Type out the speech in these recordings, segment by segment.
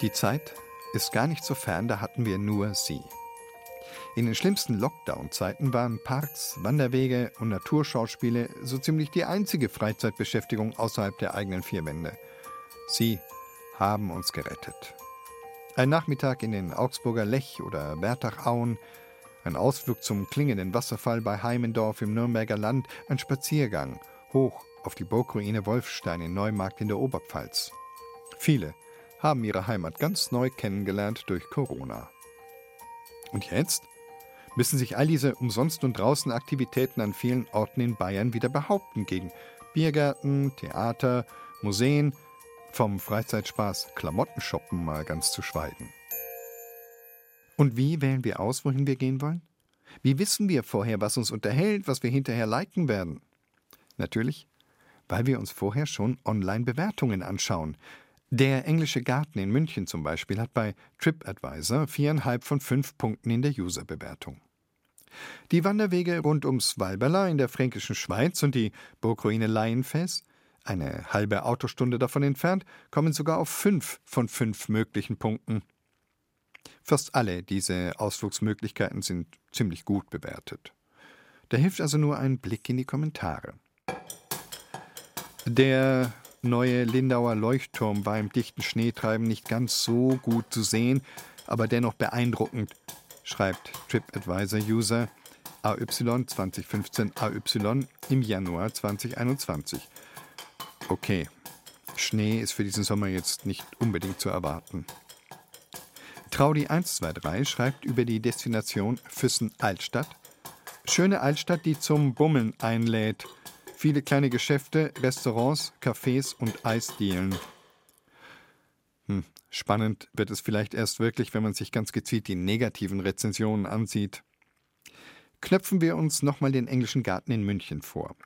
Die Zeit ist gar nicht so fern, da hatten wir nur sie. In den schlimmsten Lockdown-Zeiten waren Parks, Wanderwege und Naturschauspiele so ziemlich die einzige Freizeitbeschäftigung außerhalb der eigenen vier Wände. Sie haben uns gerettet. Ein Nachmittag in den Augsburger Lech oder Bertachauen, ein Ausflug zum klingenden Wasserfall bei Heimendorf im Nürnberger Land, ein Spaziergang hoch auf die Burgruine Wolfstein in Neumarkt in der Oberpfalz. Viele haben ihre Heimat ganz neu kennengelernt durch Corona. Und jetzt müssen sich all diese umsonst und draußen Aktivitäten an vielen Orten in Bayern wieder behaupten gegen Biergärten, Theater, Museen, vom Freizeitspaß Klamottenshoppen mal ganz zu schweigen. Und wie wählen wir aus, wohin wir gehen wollen? Wie wissen wir vorher, was uns unterhält, was wir hinterher liken werden? Natürlich, weil wir uns vorher schon Online-Bewertungen anschauen. Der englische Garten in München zum Beispiel hat bei TripAdvisor viereinhalb von fünf Punkten in der User-Bewertung. Die Wanderwege rund ums Walberla in der fränkischen Schweiz und die Burgruine Laienfels, eine halbe Autostunde davon entfernt, kommen sogar auf fünf von fünf möglichen Punkten. Fast alle diese Ausflugsmöglichkeiten sind ziemlich gut bewertet. Da hilft also nur ein Blick in die Kommentare. Der neue Lindauer Leuchtturm war im dichten Schneetreiben nicht ganz so gut zu sehen, aber dennoch beeindruckend, schreibt TripAdvisor-User AY 2015 AY im Januar 2021. Okay, Schnee ist für diesen Sommer jetzt nicht unbedingt zu erwarten. Traudi123 schreibt über die Destination Füssen-Altstadt. Schöne Altstadt, die zum Bummeln einlädt – Viele kleine Geschäfte, Restaurants, Cafés und Eisdielen. Hm, spannend wird es vielleicht erst wirklich, wenn man sich ganz gezielt die negativen Rezensionen ansieht. Knöpfen wir uns nochmal den englischen Garten in München vor.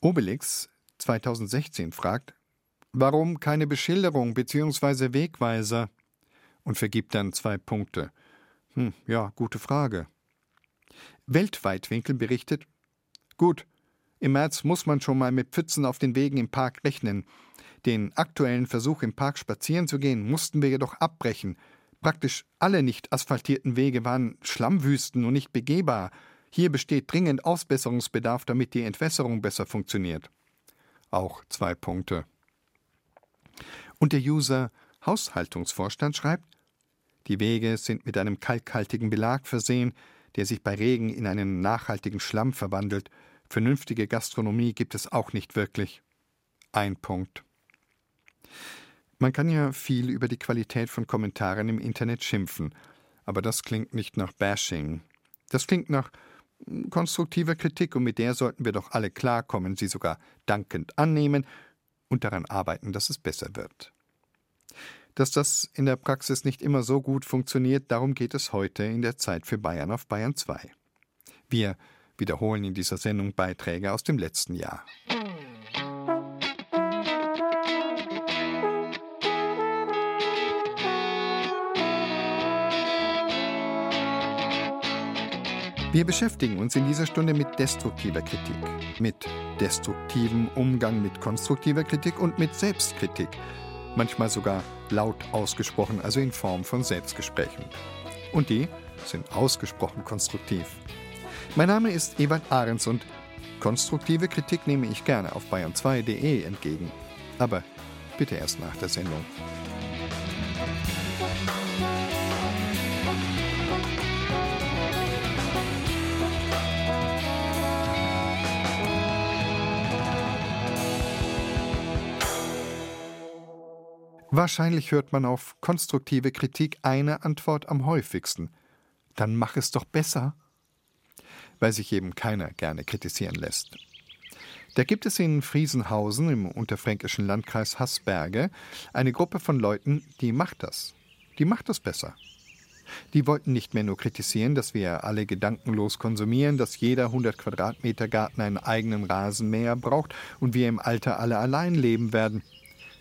Obelix 2016 fragt, warum keine Beschilderung bzw. Wegweiser? Und vergibt dann zwei Punkte. Hm, ja, gute Frage. Weltweitwinkel berichtet, gut, im März muss man schon mal mit Pfützen auf den Wegen im Park rechnen. Den aktuellen Versuch, im Park spazieren zu gehen, mussten wir jedoch abbrechen. Praktisch alle nicht asphaltierten Wege waren Schlammwüsten und nicht begehbar. Hier besteht dringend Ausbesserungsbedarf, damit die Entwässerung besser funktioniert. Auch zwei Punkte. Und der User Haushaltungsvorstand schreibt, die Wege sind mit einem kalkhaltigen Belag versehen, der sich bei Regen in einen nachhaltigen Schlamm verwandelt Vernünftige Gastronomie gibt es auch nicht wirklich. Ein Punkt. Man kann ja viel über die Qualität von Kommentaren im Internet schimpfen, aber das klingt nicht nach Bashing. Das klingt nach konstruktiver Kritik und mit der sollten wir doch alle klarkommen, sie sogar dankend annehmen und daran arbeiten, dass es besser wird. Dass das in der Praxis nicht immer so gut funktioniert, darum geht es heute in der Zeit für Bayern auf Bayern 2. Wir wiederholen in dieser Sendung Beiträge aus dem letzten Jahr. Wir beschäftigen uns in dieser Stunde mit destruktiver Kritik, mit destruktivem Umgang mit konstruktiver Kritik und mit Selbstkritik, manchmal sogar laut ausgesprochen, also in Form von Selbstgesprächen. Und die sind ausgesprochen konstruktiv. Mein Name ist Ewald Ahrens und konstruktive Kritik nehme ich gerne auf bayern2.de entgegen. Aber bitte erst nach der Sendung. Wahrscheinlich hört man auf konstruktive Kritik eine Antwort am häufigsten. Dann mach es doch besser weil sich eben keiner gerne kritisieren lässt. Da gibt es in Friesenhausen im unterfränkischen Landkreis Haßberge eine Gruppe von Leuten, die macht das. Die macht das besser. Die wollten nicht mehr nur kritisieren, dass wir alle gedankenlos konsumieren, dass jeder 100 Quadratmeter Garten einen eigenen Rasenmäher braucht und wir im Alter alle allein leben werden,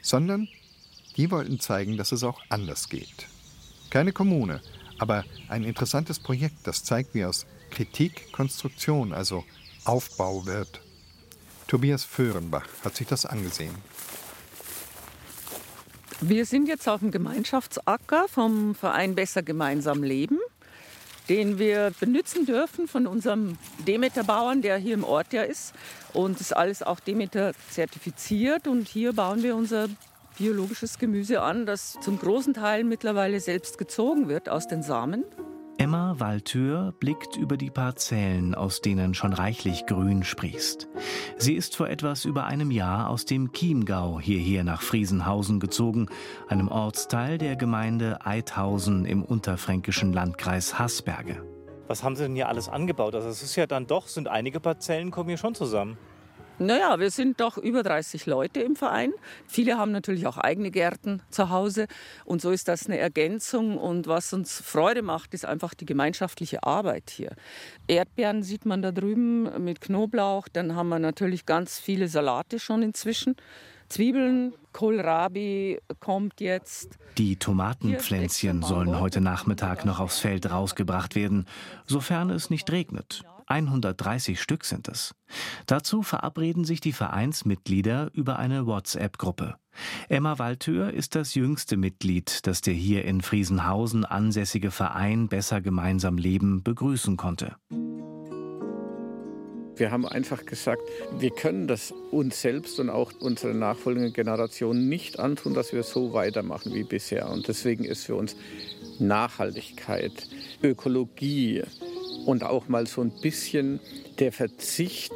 sondern die wollten zeigen, dass es auch anders geht. Keine Kommune, aber ein interessantes Projekt, das zeigt, wie aus Kritik Konstruktion, also Aufbau wird. Tobias Föhrenbach hat sich das angesehen. Wir sind jetzt auf dem Gemeinschaftsacker vom Verein Besser Gemeinsam Leben, den wir benutzen dürfen von unserem Demeter-Bauern, der hier im Ort ja ist. Und ist alles auch Demeter zertifiziert. Und hier bauen wir unser biologisches Gemüse an, das zum großen Teil mittlerweile selbst gezogen wird aus den Samen. Emma Waltür blickt über die Parzellen, aus denen schon reichlich Grün sprießt. Sie ist vor etwas über einem Jahr aus dem Chiemgau hierher nach Friesenhausen gezogen, einem Ortsteil der Gemeinde Eidhausen im unterfränkischen Landkreis Haßberge. Was haben Sie denn hier alles angebaut? Also es ist ja dann doch, sind einige Parzellen kommen hier schon zusammen. Naja, wir sind doch über 30 Leute im Verein. Viele haben natürlich auch eigene Gärten zu Hause. Und so ist das eine Ergänzung. Und was uns Freude macht, ist einfach die gemeinschaftliche Arbeit hier. Erdbeeren sieht man da drüben mit Knoblauch. Dann haben wir natürlich ganz viele Salate schon inzwischen. Zwiebeln, Kohlrabi kommt jetzt. Die Tomatenpflänzchen sollen heute Nachmittag noch aufs Feld rausgebracht werden, sofern es nicht regnet. 130 Stück sind es. Dazu verabreden sich die Vereinsmitglieder über eine WhatsApp-Gruppe. Emma Waltür ist das jüngste Mitglied, das der hier in Friesenhausen ansässige Verein Besser gemeinsam leben begrüßen konnte. Wir haben einfach gesagt, wir können das uns selbst und auch unsere nachfolgenden Generationen nicht antun, dass wir so weitermachen wie bisher. Und deswegen ist für uns Nachhaltigkeit, Ökologie, und auch mal so ein bisschen der Verzicht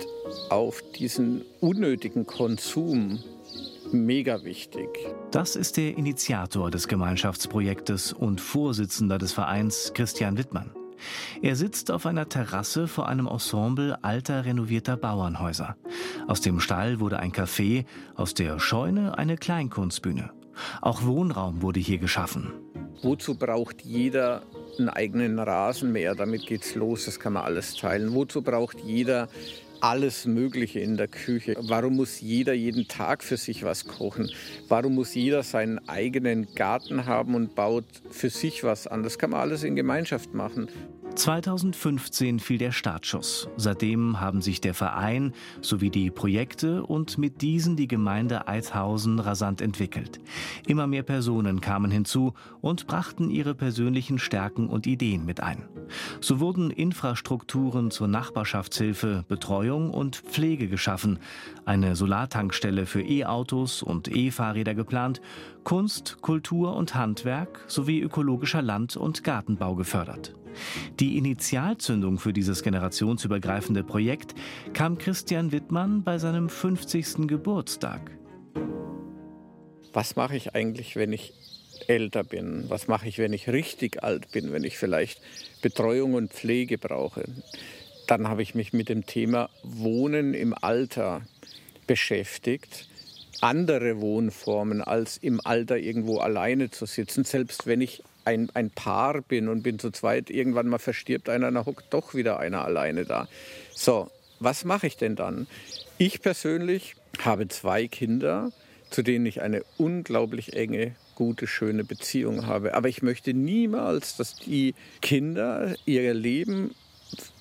auf diesen unnötigen Konsum mega wichtig. Das ist der Initiator des Gemeinschaftsprojektes und Vorsitzender des Vereins Christian Wittmann. Er sitzt auf einer Terrasse vor einem Ensemble alter renovierter Bauernhäuser. Aus dem Stall wurde ein Café, aus der Scheune eine Kleinkunstbühne. Auch Wohnraum wurde hier geschaffen. Wozu braucht jeder einen eigenen Rasenmäher? Damit geht's los, das kann man alles teilen. Wozu braucht jeder alles Mögliche in der Küche. Warum muss jeder jeden Tag für sich was kochen? Warum muss jeder seinen eigenen Garten haben und baut für sich was an? Das kann man alles in Gemeinschaft machen. 2015 fiel der Startschuss. Seitdem haben sich der Verein sowie die Projekte und mit diesen die Gemeinde Eidhausen rasant entwickelt. Immer mehr Personen kamen hinzu und brachten ihre persönlichen Stärken und Ideen mit ein. So wurden Infrastrukturen zur Nachbarschaftshilfe, Betreuung und Pflege geschaffen, eine Solartankstelle für E-Autos und E-Fahrräder geplant, Kunst, Kultur und Handwerk sowie ökologischer Land- und Gartenbau gefördert. Die Initialzündung für dieses generationsübergreifende Projekt kam Christian Wittmann bei seinem 50. Geburtstag. Was mache ich eigentlich, wenn ich älter bin? Was mache ich, wenn ich richtig alt bin, wenn ich vielleicht Betreuung und Pflege brauche? Dann habe ich mich mit dem Thema Wohnen im Alter beschäftigt. Andere Wohnformen als im Alter irgendwo alleine zu sitzen, selbst wenn ich ein, ein Paar bin und bin zu zweit, irgendwann mal verstirbt einer, dann hockt doch wieder einer alleine da. So, was mache ich denn dann? Ich persönlich habe zwei Kinder, zu denen ich eine unglaublich enge, gute, schöne Beziehung habe. Aber ich möchte niemals, dass die Kinder ihr Leben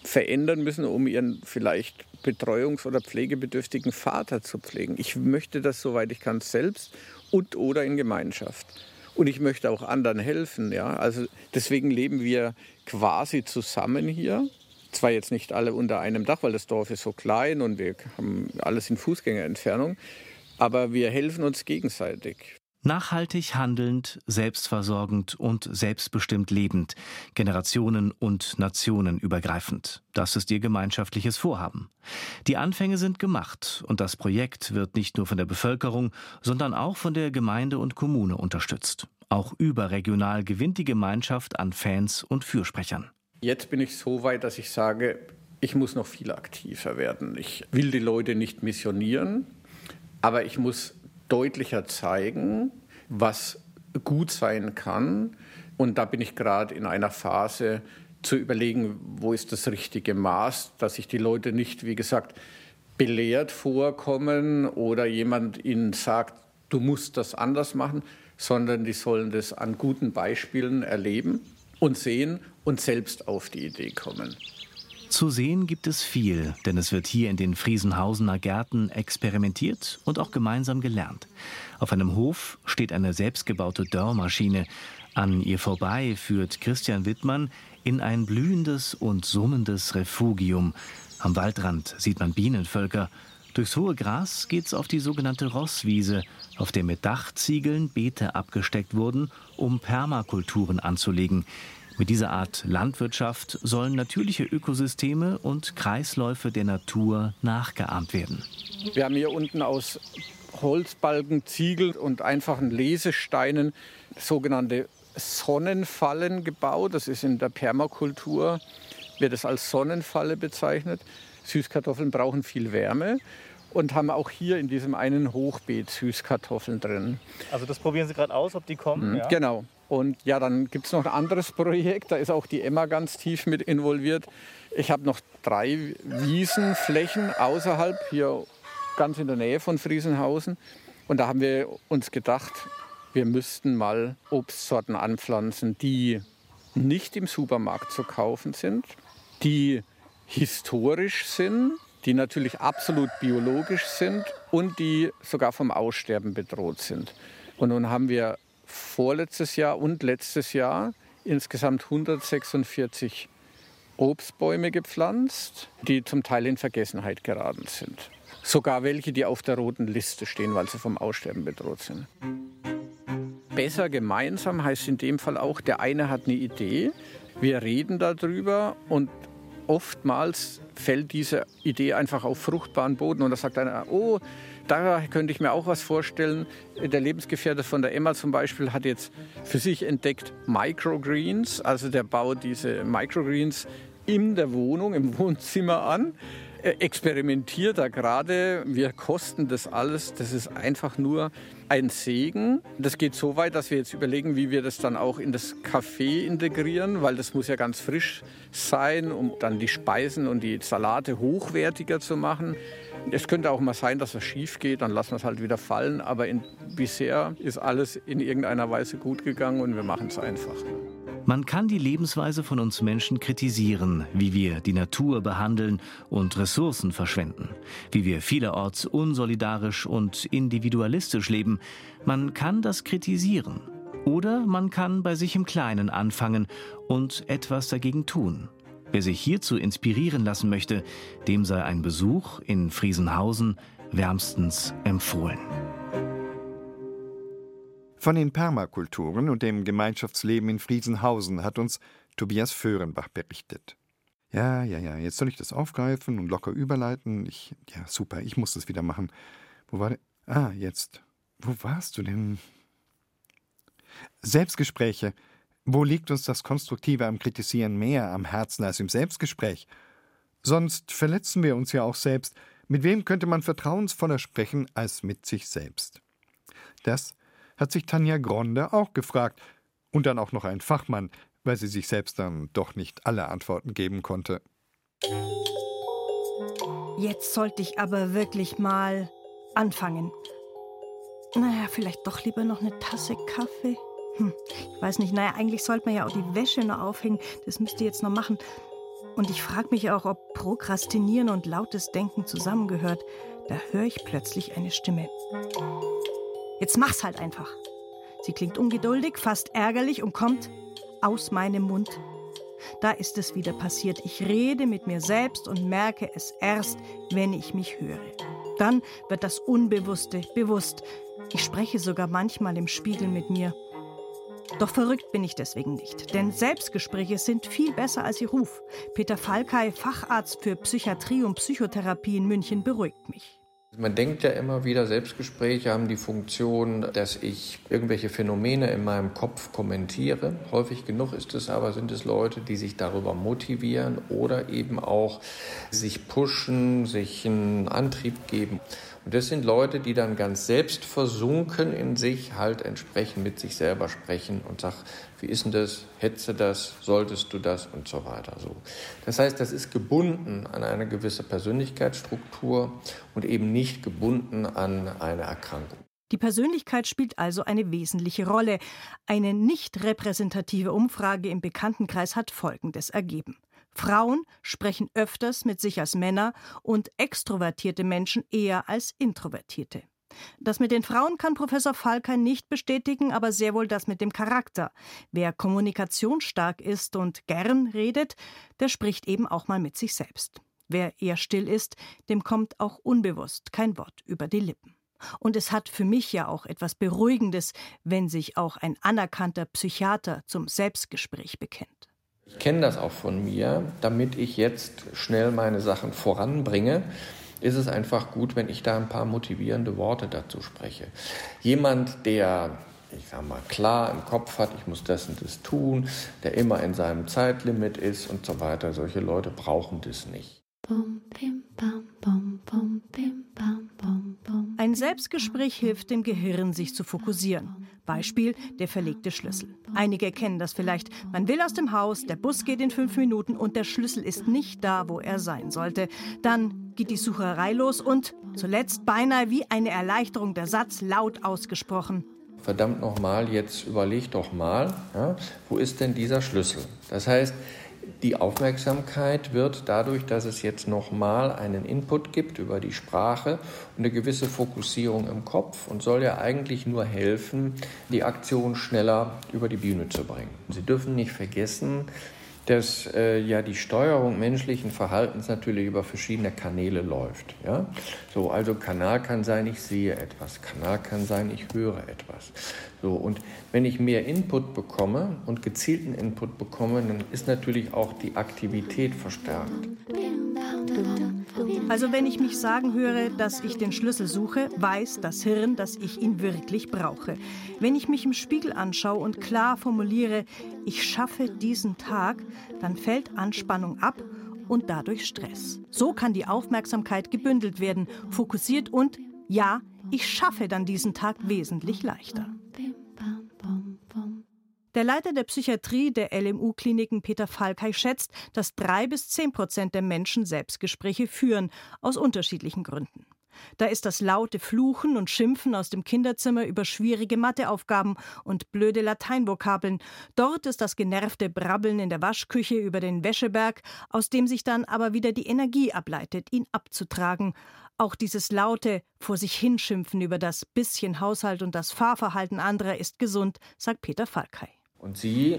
verändern müssen, um ihren vielleicht betreuungs- oder pflegebedürftigen Vater zu pflegen. Ich möchte das, soweit ich kann, selbst und oder in Gemeinschaft und ich möchte auch anderen helfen. Ja? Also deswegen leben wir quasi zusammen hier. Zwar jetzt nicht alle unter einem Dach, weil das Dorf ist so klein und wir haben alles in Fußgängerentfernung, aber wir helfen uns gegenseitig. Nachhaltig handelnd, selbstversorgend und selbstbestimmt lebend, generationen- und nationenübergreifend. Das ist ihr gemeinschaftliches Vorhaben. Die Anfänge sind gemacht und das Projekt wird nicht nur von der Bevölkerung, sondern auch von der Gemeinde und Kommune unterstützt. Auch überregional gewinnt die Gemeinschaft an Fans und Fürsprechern. Jetzt bin ich so weit, dass ich sage, ich muss noch viel aktiver werden. Ich will die Leute nicht missionieren, aber ich muss deutlicher zeigen, was gut sein kann. Und da bin ich gerade in einer Phase zu überlegen, wo ist das richtige Maß, dass sich die Leute nicht, wie gesagt, belehrt vorkommen oder jemand ihnen sagt, du musst das anders machen, sondern die sollen das an guten Beispielen erleben und sehen und selbst auf die Idee kommen. Zu sehen gibt es viel, denn es wird hier in den Friesenhausener Gärten experimentiert und auch gemeinsam gelernt. Auf einem Hof steht eine selbstgebaute Dörrmaschine. An ihr vorbei führt Christian Wittmann in ein blühendes und summendes Refugium. Am Waldrand sieht man Bienenvölker. Durchs hohe Gras geht's auf die sogenannte Rosswiese, auf der mit Dachziegeln Beete abgesteckt wurden, um Permakulturen anzulegen. Mit dieser Art Landwirtschaft sollen natürliche Ökosysteme und Kreisläufe der Natur nachgeahmt werden. Wir haben hier unten aus Holzbalken, Ziegel und einfachen Lesesteinen sogenannte Sonnenfallen gebaut. Das ist in der Permakultur, wird es als Sonnenfalle bezeichnet. Süßkartoffeln brauchen viel Wärme und haben auch hier in diesem einen Hochbeet Süßkartoffeln drin. Also das probieren Sie gerade aus, ob die kommen? Mhm, ja? Genau. Und ja, dann gibt es noch ein anderes Projekt, da ist auch die Emma ganz tief mit involviert. Ich habe noch drei Wiesenflächen außerhalb, hier ganz in der Nähe von Friesenhausen. Und da haben wir uns gedacht, wir müssten mal Obstsorten anpflanzen, die nicht im Supermarkt zu kaufen sind, die historisch sind, die natürlich absolut biologisch sind und die sogar vom Aussterben bedroht sind. Und nun haben wir vorletztes Jahr und letztes Jahr insgesamt 146 Obstbäume gepflanzt, die zum Teil in Vergessenheit geraten sind. Sogar welche, die auf der roten Liste stehen, weil sie vom Aussterben bedroht sind. Besser gemeinsam heißt in dem Fall auch, der eine hat eine Idee, wir reden darüber und oftmals fällt diese Idee einfach auf fruchtbaren Boden und da sagt einer, oh, da könnte ich mir auch was vorstellen. Der Lebensgefährte von der Emma zum Beispiel hat jetzt für sich entdeckt Microgreens, also der baut diese Microgreens in der Wohnung, im Wohnzimmer an. Er experimentiert da gerade. Wir kosten das alles. Das ist einfach nur ein Segen. Das geht so weit, dass wir jetzt überlegen, wie wir das dann auch in das Café integrieren, weil das muss ja ganz frisch sein, um dann die Speisen und die Salate hochwertiger zu machen. Es könnte auch mal sein, dass was schief geht, dann lassen wir es halt wieder fallen. Aber in, bisher ist alles in irgendeiner Weise gut gegangen und wir machen es einfach. Man kann die Lebensweise von uns Menschen kritisieren, wie wir die Natur behandeln und Ressourcen verschwenden, wie wir vielerorts unsolidarisch und individualistisch leben. Man kann das kritisieren. Oder man kann bei sich im Kleinen anfangen und etwas dagegen tun. Wer sich hierzu inspirieren lassen möchte, dem sei ein Besuch in Friesenhausen wärmstens empfohlen. Von den Permakulturen und dem Gemeinschaftsleben in Friesenhausen hat uns Tobias Föhrenbach berichtet. Ja, ja, ja, jetzt soll ich das aufgreifen und locker überleiten. Ich, ja, super, ich muss das wieder machen. Wo war der? Ah, jetzt. Wo warst du denn? Selbstgespräche. Wo liegt uns das Konstruktive am Kritisieren mehr am Herzen als im Selbstgespräch? Sonst verletzen wir uns ja auch selbst. Mit wem könnte man vertrauensvoller sprechen als mit sich selbst? Das hat sich Tanja Gronde auch gefragt. Und dann auch noch ein Fachmann, weil sie sich selbst dann doch nicht alle Antworten geben konnte. Jetzt sollte ich aber wirklich mal anfangen. Naja, vielleicht doch lieber noch eine Tasse Kaffee. Hm, ich weiß nicht, naja, eigentlich sollte man ja auch die Wäsche noch aufhängen. Das müsst ihr jetzt noch machen. Und ich frage mich auch, ob Prokrastinieren und lautes Denken zusammengehört. Da höre ich plötzlich eine Stimme. Jetzt mach's halt einfach. Sie klingt ungeduldig, fast ärgerlich und kommt aus meinem Mund. Da ist es wieder passiert. Ich rede mit mir selbst und merke es erst, wenn ich mich höre. Dann wird das Unbewusste bewusst. Ich spreche sogar manchmal im Spiegel mit mir. Doch verrückt bin ich deswegen nicht, denn Selbstgespräche sind viel besser als ihr Ruf. Peter Falkay, Facharzt für Psychiatrie und Psychotherapie in München, beruhigt mich. Man denkt ja immer wieder, Selbstgespräche haben die Funktion, dass ich irgendwelche Phänomene in meinem Kopf kommentiere. Häufig genug ist es aber, sind es Leute, die sich darüber motivieren oder eben auch sich pushen, sich einen Antrieb geben. Und das sind Leute, die dann ganz selbst versunken in sich halt entsprechend mit sich selber sprechen und sagen, wie ist denn das, du das, solltest du das und so weiter. So. Das heißt, das ist gebunden an eine gewisse Persönlichkeitsstruktur und eben nicht gebunden an eine Erkrankung. Die Persönlichkeit spielt also eine wesentliche Rolle. Eine nicht repräsentative Umfrage im Bekanntenkreis hat Folgendes ergeben. Frauen sprechen öfters mit sich als Männer und extrovertierte Menschen eher als introvertierte. Das mit den Frauen kann Professor Falkei nicht bestätigen, aber sehr wohl das mit dem Charakter. Wer kommunikationsstark ist und gern redet, der spricht eben auch mal mit sich selbst. Wer eher still ist, dem kommt auch unbewusst kein Wort über die Lippen. Und es hat für mich ja auch etwas Beruhigendes, wenn sich auch ein anerkannter Psychiater zum Selbstgespräch bekennt. Ich kenne das auch von mir. Damit ich jetzt schnell meine Sachen voranbringe, ist es einfach gut, wenn ich da ein paar motivierende Worte dazu spreche. Jemand, der ich sag mal, klar im Kopf hat, ich muss das und das tun, der immer in seinem Zeitlimit ist und so weiter. Solche Leute brauchen das nicht. Ein Selbstgespräch hilft dem Gehirn, sich zu fokussieren. Beispiel der verlegte Schlüssel. Einige kennen das vielleicht. Man will aus dem Haus, der Bus geht in fünf Minuten und der Schlüssel ist nicht da, wo er sein sollte. Dann geht die Sucherei los und zuletzt beinahe wie eine Erleichterung der Satz laut ausgesprochen. Verdammt nochmal, jetzt überleg doch mal, ja, wo ist denn dieser Schlüssel? Das heißt, die Aufmerksamkeit wird dadurch, dass es jetzt nochmal einen Input gibt über die Sprache und eine gewisse Fokussierung im Kopf und soll ja eigentlich nur helfen, die Aktion schneller über die Bühne zu bringen. Sie dürfen nicht vergessen, dass äh, ja die Steuerung menschlichen Verhaltens natürlich über verschiedene Kanäle läuft. Ja? So, also Kanal kann sein, ich sehe etwas, Kanal kann sein, ich höre etwas. So, und wenn ich mehr Input bekomme und gezielten Input bekomme, dann ist natürlich auch die Aktivität verstärkt. Also wenn ich mich sagen höre, dass ich den Schlüssel suche, weiß das Hirn, dass ich ihn wirklich brauche. Wenn ich mich im Spiegel anschaue und klar formuliere, ich schaffe diesen Tag, dann fällt Anspannung ab und dadurch Stress. So kann die Aufmerksamkeit gebündelt werden, fokussiert und ja, ich schaffe dann diesen Tag wesentlich leichter. Der Leiter der Psychiatrie der LMU-Kliniken Peter Falkei schätzt, dass drei bis zehn Prozent der Menschen Selbstgespräche führen, aus unterschiedlichen Gründen. Da ist das laute Fluchen und Schimpfen aus dem Kinderzimmer über schwierige Matheaufgaben und blöde Lateinvokabeln. Dort ist das genervte Brabbeln in der Waschküche über den Wäscheberg, aus dem sich dann aber wieder die Energie ableitet, ihn abzutragen. Auch dieses laute vor sich hinschimpfen über das bisschen Haushalt und das Fahrverhalten anderer ist gesund, sagt Peter Falkei. Und Sie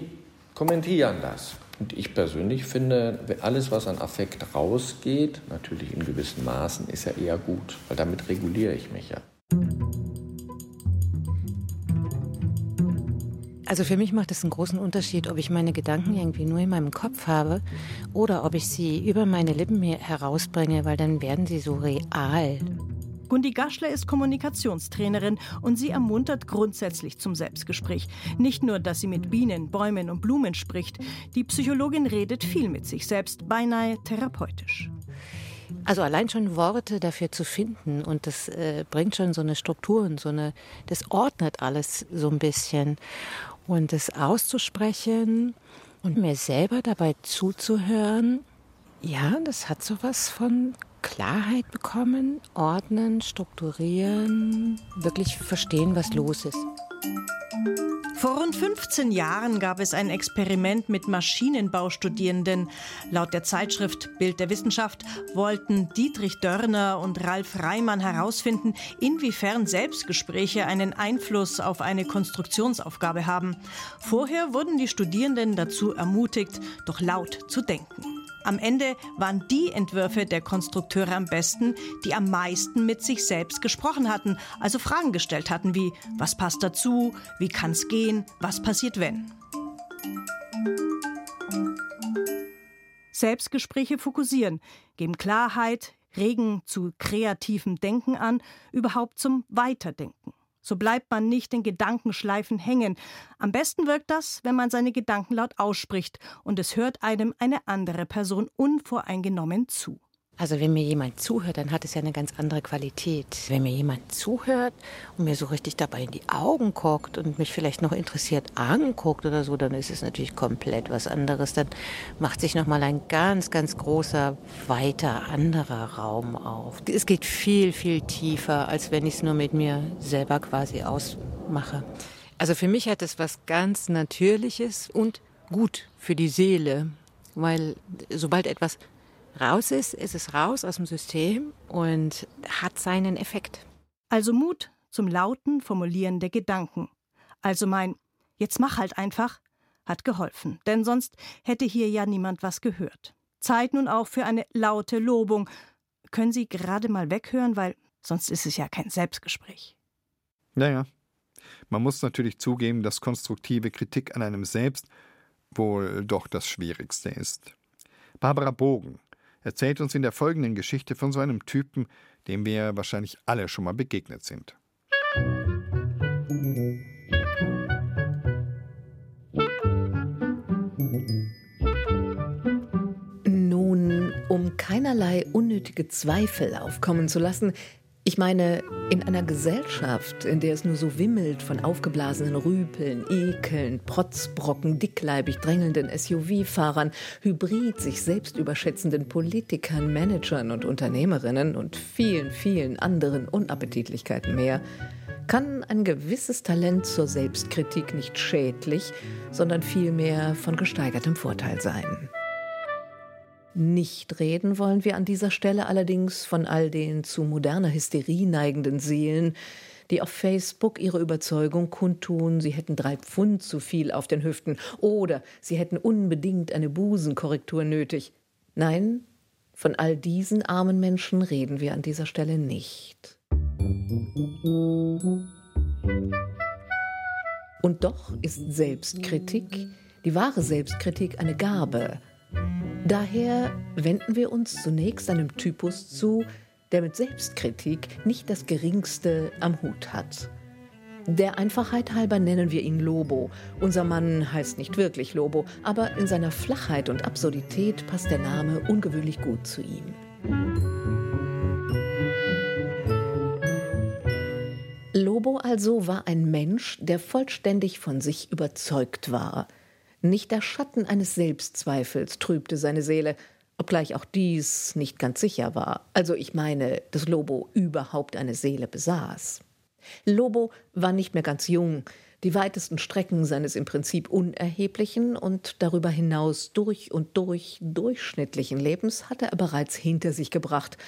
kommentieren das. Und ich persönlich finde, alles, was an Affekt rausgeht, natürlich in gewissen Maßen, ist ja eher gut, weil damit reguliere ich mich ja. Also für mich macht es einen großen Unterschied, ob ich meine Gedanken irgendwie nur in meinem Kopf habe oder ob ich sie über meine Lippen herausbringe, weil dann werden sie so real. Gundi Gaschler ist Kommunikationstrainerin und sie ermuntert grundsätzlich zum Selbstgespräch. Nicht nur, dass sie mit Bienen, Bäumen und Blumen spricht. Die Psychologin redet viel mit sich selbst, beinahe therapeutisch. Also allein schon Worte dafür zu finden und das äh, bringt schon so eine Struktur und so eine, das ordnet alles so ein bisschen. Und das auszusprechen und mir selber dabei zuzuhören, ja, das hat sowas von Klarheit bekommen, ordnen, strukturieren, wirklich verstehen, was los ist. Vor rund 15 Jahren gab es ein Experiment mit Maschinenbaustudierenden. Laut der Zeitschrift Bild der Wissenschaft wollten Dietrich Dörner und Ralf Reimann herausfinden, inwiefern Selbstgespräche einen Einfluss auf eine Konstruktionsaufgabe haben. Vorher wurden die Studierenden dazu ermutigt, doch laut zu denken. Am Ende waren die Entwürfe der Konstrukteure am besten, die am meisten mit sich selbst gesprochen hatten, also Fragen gestellt hatten wie, was passt dazu, wie kann es gehen, was passiert wenn. Selbstgespräche fokussieren, geben Klarheit, regen zu kreativem Denken an, überhaupt zum Weiterdenken. So bleibt man nicht in Gedankenschleifen hängen. Am besten wirkt das, wenn man seine Gedanken laut ausspricht und es hört einem eine andere Person unvoreingenommen zu. Also wenn mir jemand zuhört, dann hat es ja eine ganz andere Qualität. Wenn mir jemand zuhört und mir so richtig dabei in die Augen guckt und mich vielleicht noch interessiert anguckt oder so, dann ist es natürlich komplett was anderes. Dann macht sich nochmal ein ganz, ganz großer, weiter anderer Raum auf. Es geht viel, viel tiefer, als wenn ich es nur mit mir selber quasi ausmache. Also für mich hat es was ganz Natürliches und gut für die Seele. weil sobald etwas raus ist, ist es raus aus dem System und hat seinen Effekt. Also Mut zum lauten Formulieren der Gedanken. Also mein Jetzt mach halt einfach hat geholfen, denn sonst hätte hier ja niemand was gehört. Zeit nun auch für eine laute Lobung. Können Sie gerade mal weghören, weil sonst ist es ja kein Selbstgespräch. Naja, man muss natürlich zugeben, dass konstruktive Kritik an einem selbst wohl doch das Schwierigste ist. Barbara Bogen erzählt uns in der folgenden Geschichte von so einem Typen, dem wir wahrscheinlich alle schon mal begegnet sind. Nun, um keinerlei unnötige Zweifel aufkommen zu lassen, ich meine, in einer Gesellschaft, in der es nur so wimmelt von aufgeblasenen Rüpeln, Ekeln, Protzbrocken, dickleibig drängelnden SUV-Fahrern, hybrid sich selbst überschätzenden Politikern, Managern und Unternehmerinnen und vielen, vielen anderen Unappetitlichkeiten mehr, kann ein gewisses Talent zur Selbstkritik nicht schädlich, sondern vielmehr von gesteigertem Vorteil sein. Nicht reden wollen wir an dieser Stelle allerdings von all den zu moderner Hysterie neigenden Seelen, die auf Facebook ihre Überzeugung kundtun, sie hätten drei Pfund zu viel auf den Hüften oder sie hätten unbedingt eine Busenkorrektur nötig. Nein, von all diesen armen Menschen reden wir an dieser Stelle nicht. Und doch ist Selbstkritik, die wahre Selbstkritik, eine Gabe, Daher wenden wir uns zunächst einem Typus zu, der mit Selbstkritik nicht das geringste am Hut hat. Der Einfachheit halber nennen wir ihn Lobo. Unser Mann heißt nicht wirklich Lobo, aber in seiner Flachheit und Absurdität passt der Name ungewöhnlich gut zu ihm. Lobo also war ein Mensch, der vollständig von sich überzeugt war – nicht der Schatten eines Selbstzweifels trübte seine Seele, obgleich auch dies nicht ganz sicher war. Also ich meine, dass Lobo überhaupt eine Seele besaß. Lobo war nicht mehr ganz jung, die weitesten Strecken seines im Prinzip unerheblichen und darüber hinaus durch und durch durchschnittlichen Lebens hatte er bereits hinter sich gebracht.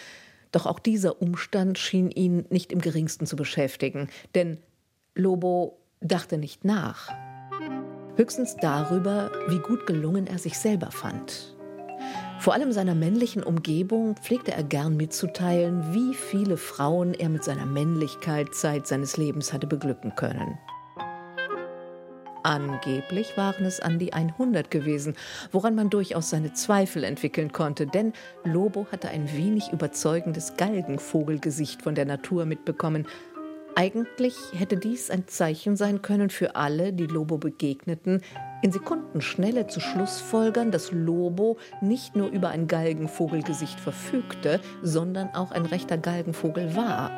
Doch auch dieser Umstand schien ihn nicht im geringsten zu beschäftigen, denn Lobo dachte nicht nach höchstens darüber, wie gut gelungen er sich selber fand. Vor allem seiner männlichen Umgebung pflegte er gern mitzuteilen, wie viele Frauen er mit seiner Männlichkeit Zeit seines Lebens hatte beglücken können. Angeblich waren es an die 100 gewesen, woran man durchaus seine Zweifel entwickeln konnte, denn Lobo hatte ein wenig überzeugendes Galgenvogelgesicht von der Natur mitbekommen eigentlich hätte dies ein Zeichen sein können für alle, die Lobo begegneten, in Sekundenschnelle zu Schlussfolgern, dass Lobo nicht nur über ein Galgenvogelgesicht verfügte, sondern auch ein rechter Galgenvogel war.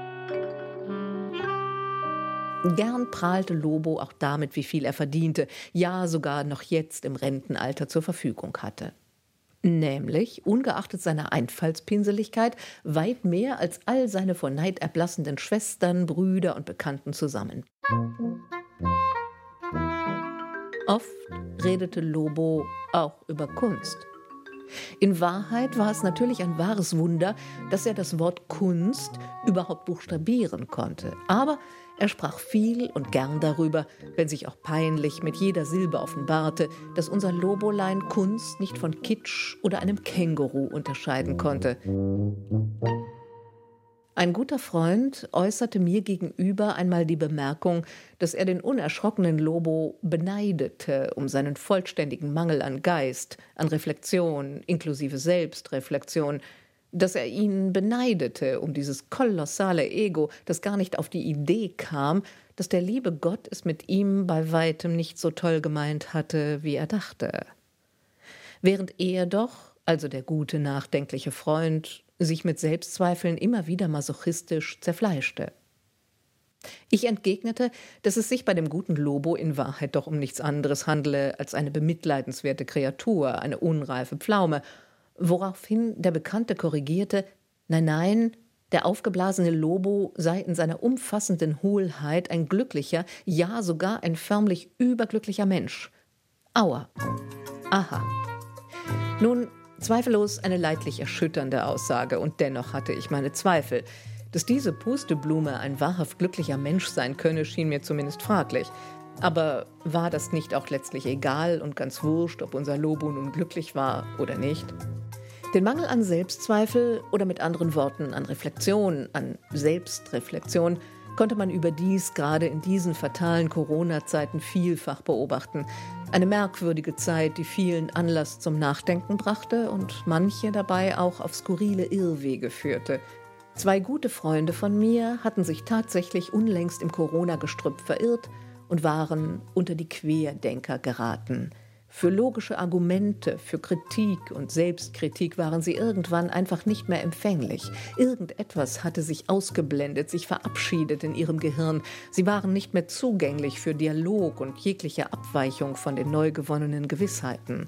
Gern prahlte Lobo auch damit, wie viel er verdiente, ja sogar noch jetzt im Rentenalter zur Verfügung hatte nämlich, ungeachtet seiner Einfallspinseligkeit, weit mehr als all seine vor Neid erblassenden Schwestern, Brüder und Bekannten zusammen. Oft redete Lobo auch über Kunst. In Wahrheit war es natürlich ein wahres Wunder, dass er das Wort Kunst überhaupt buchstabieren konnte. Aber er sprach viel und gern darüber, wenn sich auch peinlich mit jeder Silbe offenbarte, dass unser Lobolein Kunst nicht von Kitsch oder einem Känguru unterscheiden konnte. Ein guter Freund äußerte mir gegenüber einmal die Bemerkung, dass er den unerschrockenen Lobo beneidete um seinen vollständigen Mangel an Geist, an Reflexion, inklusive Selbstreflexion, dass er ihn beneidete um dieses kolossale Ego, das gar nicht auf die Idee kam, dass der liebe Gott es mit ihm bei weitem nicht so toll gemeint hatte, wie er dachte. Während er doch, also der gute, nachdenkliche Freund, sich mit Selbstzweifeln immer wieder masochistisch zerfleischte. Ich entgegnete, dass es sich bei dem guten Lobo in Wahrheit doch um nichts anderes handle als eine bemitleidenswerte Kreatur, eine unreife Pflaume, woraufhin der Bekannte korrigierte, nein, nein, der aufgeblasene Lobo sei in seiner umfassenden Hohlheit ein glücklicher, ja sogar ein förmlich überglücklicher Mensch. Aua. Aha. Nun, zweifellos eine leidlich erschütternde Aussage und dennoch hatte ich meine Zweifel. Dass diese Pusteblume ein wahrhaft glücklicher Mensch sein könne, schien mir zumindest fraglich. Aber war das nicht auch letztlich egal und ganz wurscht, ob unser Lobo nun glücklich war oder nicht? Den Mangel an Selbstzweifel oder mit anderen Worten an Reflexion, an Selbstreflexion, konnte man überdies gerade in diesen fatalen Corona-Zeiten vielfach beobachten. Eine merkwürdige Zeit, die vielen Anlass zum Nachdenken brachte und manche dabei auch auf skurrile Irrwege führte. Zwei gute Freunde von mir hatten sich tatsächlich unlängst im Corona-Gestrüpp verirrt und waren unter die Querdenker geraten. Für logische Argumente, für Kritik und Selbstkritik waren sie irgendwann einfach nicht mehr empfänglich. Irgendetwas hatte sich ausgeblendet, sich verabschiedet in ihrem Gehirn. Sie waren nicht mehr zugänglich für Dialog und jegliche Abweichung von den neu gewonnenen Gewissheiten.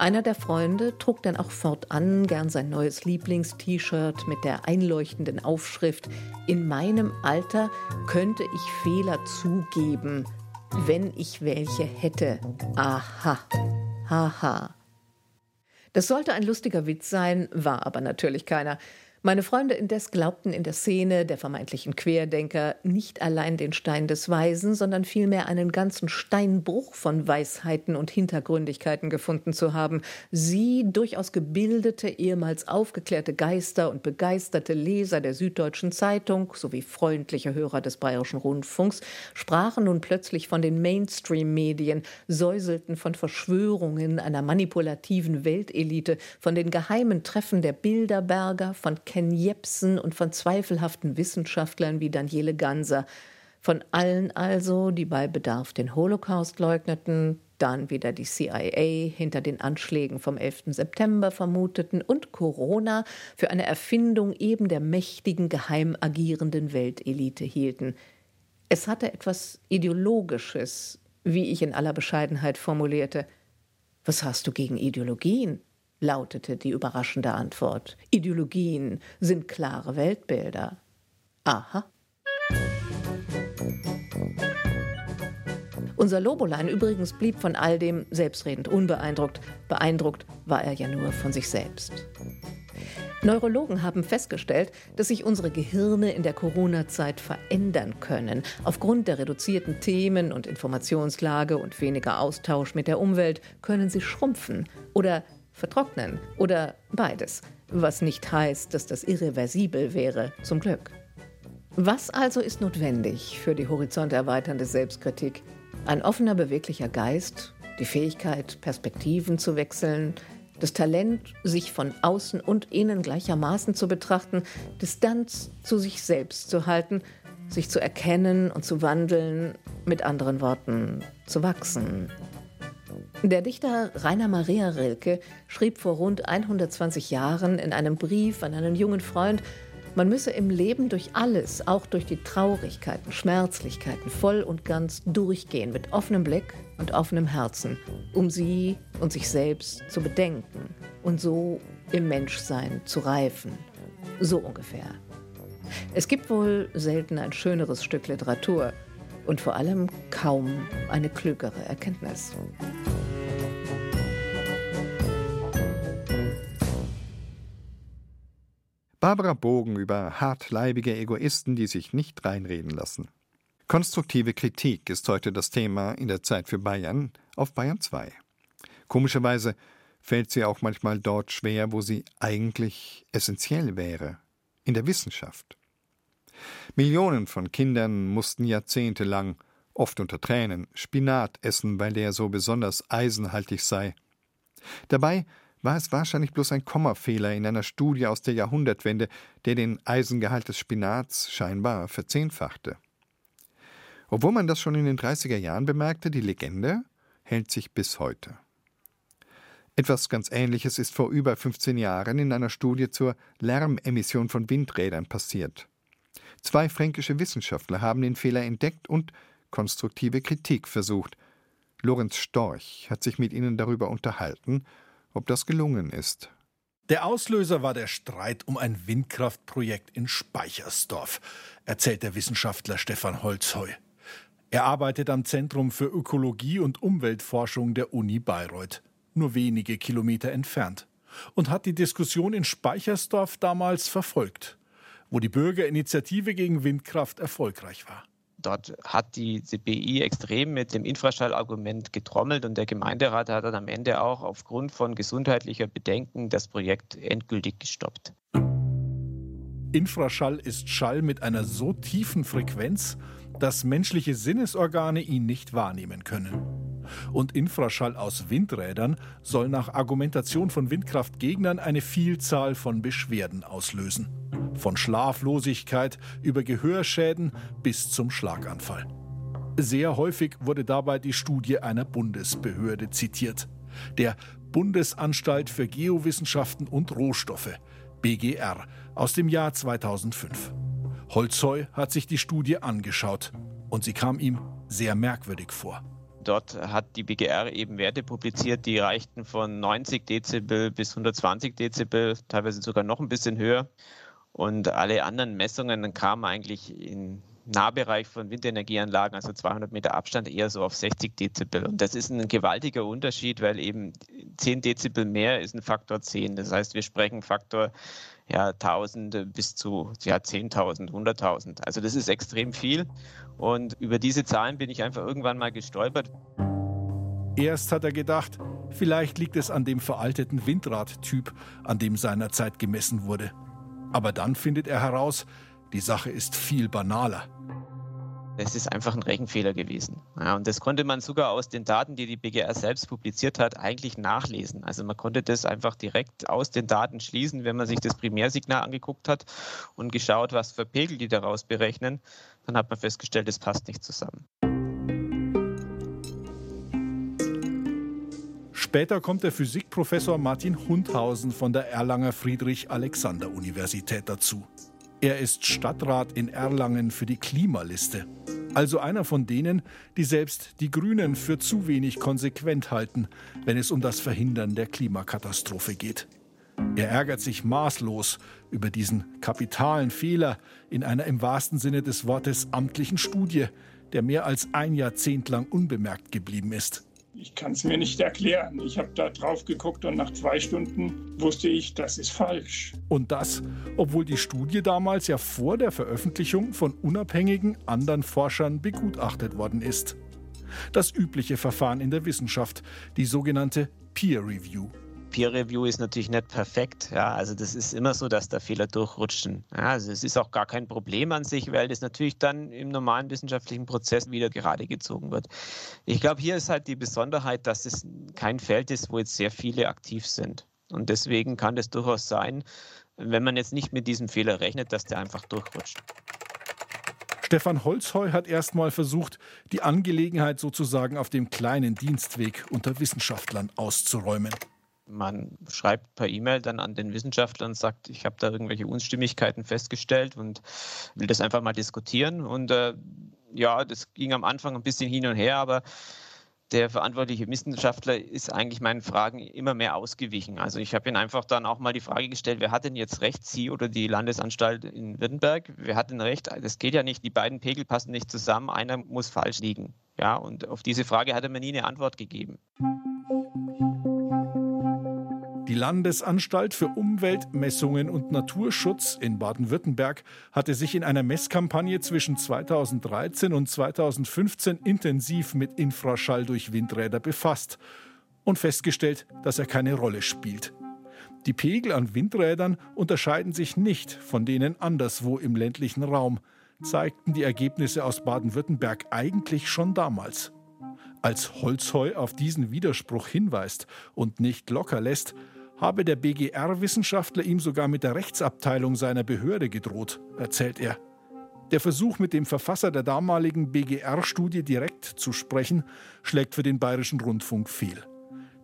Einer der Freunde trug dann auch fortan gern sein neues Lieblings-T-Shirt mit der einleuchtenden Aufschrift In meinem Alter könnte ich Fehler zugeben, wenn ich welche hätte. Aha. Haha. Das sollte ein lustiger Witz sein, war aber natürlich keiner. Meine Freunde indes glaubten in der Szene der vermeintlichen Querdenker nicht allein den Stein des Weisen, sondern vielmehr einen ganzen Steinbruch von Weisheiten und Hintergründigkeiten gefunden zu haben. Sie, durchaus gebildete, ehemals aufgeklärte Geister und begeisterte Leser der Süddeutschen Zeitung sowie freundliche Hörer des Bayerischen Rundfunks, sprachen nun plötzlich von den Mainstream-Medien, säuselten von Verschwörungen einer manipulativen Weltelite, von den geheimen Treffen der Bilderberger, von Ken Jepsen und von zweifelhaften Wissenschaftlern wie Daniele Ganser. Von allen also, die bei Bedarf den Holocaust leugneten, dann wieder die CIA hinter den Anschlägen vom 11. September vermuteten und Corona für eine Erfindung eben der mächtigen, geheim agierenden Weltelite hielten. Es hatte etwas Ideologisches, wie ich in aller Bescheidenheit formulierte. Was hast du gegen Ideologien? Lautete die überraschende Antwort. Ideologien sind klare Weltbilder. Aha. Unser Lobolein übrigens blieb von all dem selbstredend unbeeindruckt. Beeindruckt war er ja nur von sich selbst. Neurologen haben festgestellt, dass sich unsere Gehirne in der Corona-Zeit verändern können. Aufgrund der reduzierten Themen- und Informationslage und weniger Austausch mit der Umwelt können sie schrumpfen oder vertrocknen oder beides, was nicht heißt, dass das irreversibel wäre, zum Glück. Was also ist notwendig für die horizonterweiternde Selbstkritik? Ein offener, beweglicher Geist, die Fähigkeit, Perspektiven zu wechseln, das Talent, sich von außen und innen gleichermaßen zu betrachten, Distanz zu sich selbst zu halten, sich zu erkennen und zu wandeln, mit anderen Worten, zu wachsen, der Dichter Rainer Maria Rilke schrieb vor rund 120 Jahren in einem Brief an einen jungen Freund, man müsse im Leben durch alles, auch durch die Traurigkeiten, Schmerzlichkeiten, voll und ganz durchgehen, mit offenem Blick und offenem Herzen, um sie und sich selbst zu bedenken und so im Menschsein zu reifen. So ungefähr. Es gibt wohl selten ein schöneres Stück Literatur und vor allem kaum eine klügere Erkenntnis. Barbara Bogen über hartleibige Egoisten, die sich nicht reinreden lassen. Konstruktive Kritik ist heute das Thema in der Zeit für Bayern auf Bayern 2. Komischerweise fällt sie auch manchmal dort schwer, wo sie eigentlich essentiell wäre, in der Wissenschaft. Millionen von Kindern mussten jahrzehntelang, oft unter Tränen, Spinat essen, weil der so besonders eisenhaltig sei. Dabei war es wahrscheinlich bloß ein Kommafehler in einer Studie aus der Jahrhundertwende, der den Eisengehalt des Spinats scheinbar verzehnfachte. Obwohl man das schon in den 30er Jahren bemerkte, die Legende hält sich bis heute. Etwas ganz Ähnliches ist vor über 15 Jahren in einer Studie zur Lärmemission von Windrädern passiert. Zwei fränkische Wissenschaftler haben den Fehler entdeckt und konstruktive Kritik versucht. Lorenz Storch hat sich mit ihnen darüber unterhalten ob das gelungen ist. Der Auslöser war der Streit um ein Windkraftprojekt in Speichersdorf, erzählt der Wissenschaftler Stefan Holzheu. Er arbeitet am Zentrum für Ökologie und Umweltforschung der Uni Bayreuth. nur wenige Kilometer entfernt, und hat die Diskussion in Speichersdorf damals verfolgt, wo die Bürgerinitiative gegen Windkraft erfolgreich war. Dort hat die CBI extrem mit dem Infraschallargument getrommelt und der Gemeinderat hat dann am Ende auch aufgrund von gesundheitlicher Bedenken das Projekt endgültig gestoppt. Infraschall ist Schall mit einer so tiefen Frequenz, dass menschliche Sinnesorgane ihn nicht wahrnehmen können. Und Infraschall aus Windrädern soll nach Argumentation von Windkraftgegnern eine Vielzahl von Beschwerden auslösen. Von Schlaflosigkeit über Gehörschäden bis zum Schlaganfall. Sehr häufig wurde dabei die Studie einer Bundesbehörde zitiert. Der Bundesanstalt für Geowissenschaften und Rohstoffe, BGR, aus dem Jahr 2005. Holzheu hat sich die Studie angeschaut und sie kam ihm sehr merkwürdig vor. Dort hat die BGR eben Werte publiziert, die reichten von 90 Dezibel bis 120 Dezibel, teilweise sogar noch ein bisschen höher. Und alle anderen Messungen kamen eigentlich im Nahbereich von Windenergieanlagen, also 200 Meter Abstand, eher so auf 60 Dezibel. Und das ist ein gewaltiger Unterschied, weil eben 10 Dezibel mehr ist ein Faktor 10. Das heißt, wir sprechen Faktor ja, Tausende bis zu ja, 10.000, 100.000. Also das ist extrem viel. Und über diese Zahlen bin ich einfach irgendwann mal gestolpert. Erst hat er gedacht, vielleicht liegt es an dem veralteten Windradtyp, an dem seinerzeit gemessen wurde. Aber dann findet er heraus, die Sache ist viel banaler. Es ist einfach ein Rechenfehler gewesen. Ja, und das konnte man sogar aus den Daten, die die BGR selbst publiziert hat, eigentlich nachlesen. Also man konnte das einfach direkt aus den Daten schließen, wenn man sich das Primärsignal angeguckt hat und geschaut, was für Pegel die daraus berechnen. Dann hat man festgestellt, es passt nicht zusammen. Später kommt der Physikprofessor Martin Hundhausen von der Erlanger Friedrich-Alexander-Universität dazu. Er ist Stadtrat in Erlangen für die Klimaliste. Also einer von denen, die selbst die Grünen für zu wenig konsequent halten, wenn es um das Verhindern der Klimakatastrophe geht. Er ärgert sich maßlos über diesen kapitalen Fehler in einer im wahrsten Sinne des Wortes amtlichen Studie, der mehr als ein Jahrzehnt lang unbemerkt geblieben ist. Ich kann es mir nicht erklären. Ich habe da drauf geguckt und nach zwei Stunden wusste ich, das ist falsch. Und das, obwohl die Studie damals ja vor der Veröffentlichung von unabhängigen anderen Forschern begutachtet worden ist. Das übliche Verfahren in der Wissenschaft, die sogenannte Peer Review. Peer Review ist natürlich nicht perfekt. Ja, also das ist immer so, dass da Fehler durchrutschen. Ja, also es ist auch gar kein Problem an sich, weil das natürlich dann im normalen wissenschaftlichen Prozess wieder gerade gezogen wird. Ich glaube, hier ist halt die Besonderheit, dass es kein Feld ist, wo jetzt sehr viele aktiv sind. Und deswegen kann das durchaus sein, wenn man jetzt nicht mit diesem Fehler rechnet, dass der einfach durchrutscht. Stefan Holzheu hat erstmal versucht, die Angelegenheit sozusagen auf dem kleinen Dienstweg unter Wissenschaftlern auszuräumen man schreibt per E-Mail dann an den Wissenschaftler und sagt, ich habe da irgendwelche Unstimmigkeiten festgestellt und will das einfach mal diskutieren. Und äh, ja, das ging am Anfang ein bisschen hin und her, aber der verantwortliche Wissenschaftler ist eigentlich meinen Fragen immer mehr ausgewichen. Also ich habe ihn einfach dann auch mal die Frage gestellt, wer hat denn jetzt recht, Sie oder die Landesanstalt in Württemberg? Wer hat denn recht? Das geht ja nicht, die beiden Pegel passen nicht zusammen, einer muss falsch liegen. Ja, und auf diese Frage hat er mir nie eine Antwort gegeben. Die Landesanstalt für Umweltmessungen und Naturschutz in Baden-Württemberg hatte sich in einer Messkampagne zwischen 2013 und 2015 intensiv mit Infraschall durch Windräder befasst und festgestellt, dass er keine Rolle spielt. Die Pegel an Windrädern unterscheiden sich nicht von denen anderswo im ländlichen Raum, zeigten die Ergebnisse aus Baden-Württemberg eigentlich schon damals. Als Holzheu auf diesen Widerspruch hinweist und nicht locker lässt, habe der BGR-Wissenschaftler ihm sogar mit der Rechtsabteilung seiner Behörde gedroht, erzählt er. Der Versuch, mit dem Verfasser der damaligen BGR-Studie direkt zu sprechen, schlägt für den Bayerischen Rundfunk fehl.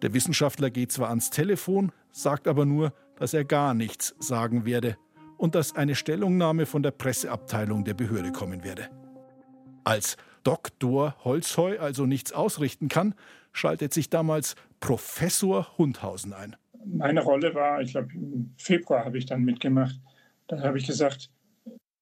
Der Wissenschaftler geht zwar ans Telefon, sagt aber nur, dass er gar nichts sagen werde und dass eine Stellungnahme von der Presseabteilung der Behörde kommen werde. Als Doktor Holzheu also nichts ausrichten kann, schaltet sich damals Professor Hundhausen ein meine Rolle war, ich glaube, im Februar habe ich dann mitgemacht. Da habe ich gesagt,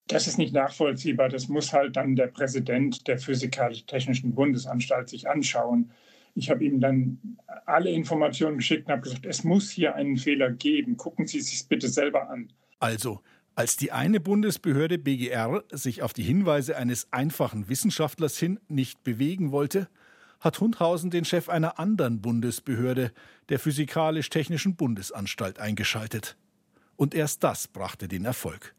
das ist nicht nachvollziehbar. Das muss halt dann der Präsident der Physikalisch-Technischen Bundesanstalt sich anschauen. Ich habe ihm dann alle Informationen geschickt und habe gesagt, es muss hier einen Fehler geben. Gucken Sie sich bitte selber an. Also, als die eine Bundesbehörde BGR sich auf die Hinweise eines einfachen Wissenschaftlers hin nicht bewegen wollte, hat Hundhausen den Chef einer anderen Bundesbehörde, der Physikalisch-Technischen Bundesanstalt, eingeschaltet. Und erst das brachte den Erfolg.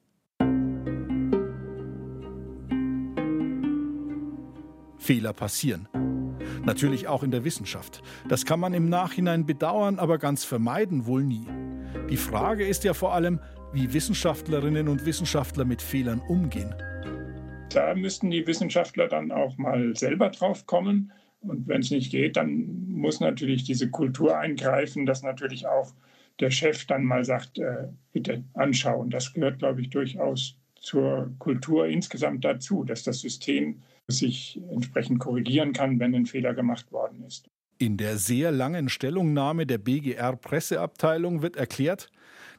Fehler passieren. Natürlich auch in der Wissenschaft. Das kann man im Nachhinein bedauern, aber ganz vermeiden wohl nie. Die Frage ist ja vor allem, wie Wissenschaftlerinnen und Wissenschaftler mit Fehlern umgehen. Da müssten die Wissenschaftler dann auch mal selber drauf kommen. Und wenn es nicht geht, dann muss natürlich diese Kultur eingreifen, dass natürlich auch der Chef dann mal sagt, äh, bitte anschauen. Das gehört, glaube ich, durchaus zur Kultur insgesamt dazu, dass das System sich entsprechend korrigieren kann, wenn ein Fehler gemacht worden ist. In der sehr langen Stellungnahme der BGR Presseabteilung wird erklärt,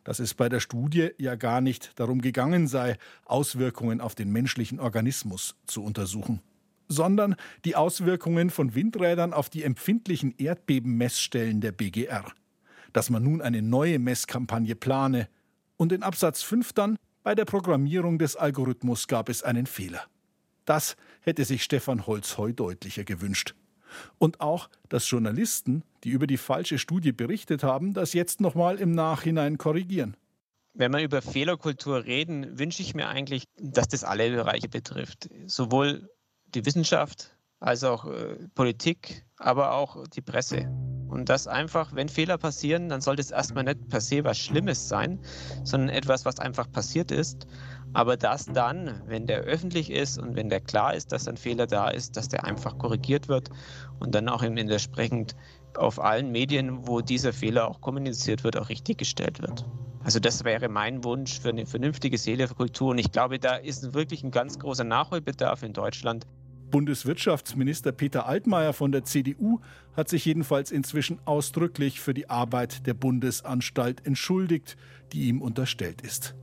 dass es bei der Studie ja gar nicht darum gegangen sei, Auswirkungen auf den menschlichen Organismus zu untersuchen, sondern die Auswirkungen von Windrädern auf die empfindlichen Erdbebenmessstellen der BGR. Dass man nun eine neue Messkampagne plane. Und in Absatz 5 dann, bei der Programmierung des Algorithmus gab es einen Fehler. Das hätte sich Stefan Holzheu deutlicher gewünscht. Und auch, dass Journalisten, die über die falsche Studie berichtet haben, das jetzt nochmal im Nachhinein korrigieren. Wenn wir über Fehlerkultur reden, wünsche ich mir eigentlich, dass das alle Bereiche betrifft. Sowohl die Wissenschaft als auch äh, Politik, aber auch die Presse. Und dass einfach, wenn Fehler passieren, dann sollte es erstmal nicht per se was Schlimmes sein, sondern etwas, was einfach passiert ist. Aber dass dann, wenn der öffentlich ist und wenn der klar ist, dass ein Fehler da ist, dass der einfach korrigiert wird und dann auch entsprechend auf allen Medien, wo dieser Fehler auch kommuniziert wird, auch richtig gestellt wird. Also das wäre mein Wunsch für eine vernünftige Seelekultur. Und ich glaube, da ist wirklich ein ganz großer Nachholbedarf in Deutschland. Bundeswirtschaftsminister Peter Altmaier von der CDU hat sich jedenfalls inzwischen ausdrücklich für die Arbeit der Bundesanstalt entschuldigt, die ihm unterstellt ist.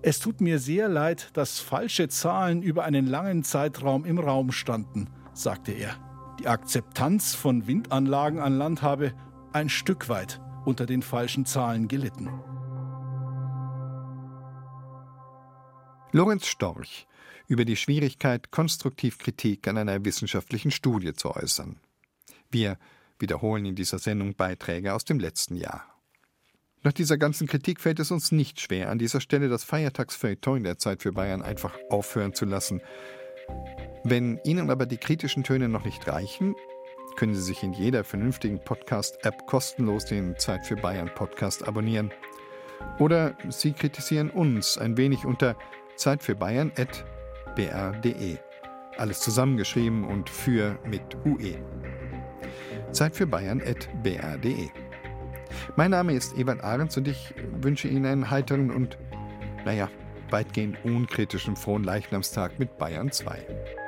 Es tut mir sehr leid, dass falsche Zahlen über einen langen Zeitraum im Raum standen, sagte er. Die Akzeptanz von Windanlagen an Land habe ein Stück weit unter den falschen Zahlen gelitten. Lorenz Storch über die Schwierigkeit, konstruktiv Kritik an einer wissenschaftlichen Studie zu äußern. Wir wiederholen in dieser Sendung Beiträge aus dem letzten Jahr. Nach dieser ganzen Kritik fällt es uns nicht schwer, an dieser Stelle das Feiertagsfeuilleton der Zeit für Bayern einfach aufhören zu lassen. Wenn Ihnen aber die kritischen Töne noch nicht reichen, können Sie sich in jeder vernünftigen Podcast-App kostenlos den Zeit für Bayern Podcast abonnieren. Oder Sie kritisieren uns ein wenig unter zeitfürbayern.br.de. Alles zusammengeschrieben und für mit UE. Zeit für Bayern.br.de. Mein Name ist Ewald Ahrens und ich wünsche Ihnen einen heiteren und, naja, weitgehend unkritischen frohen Leichnamstag mit Bayern 2.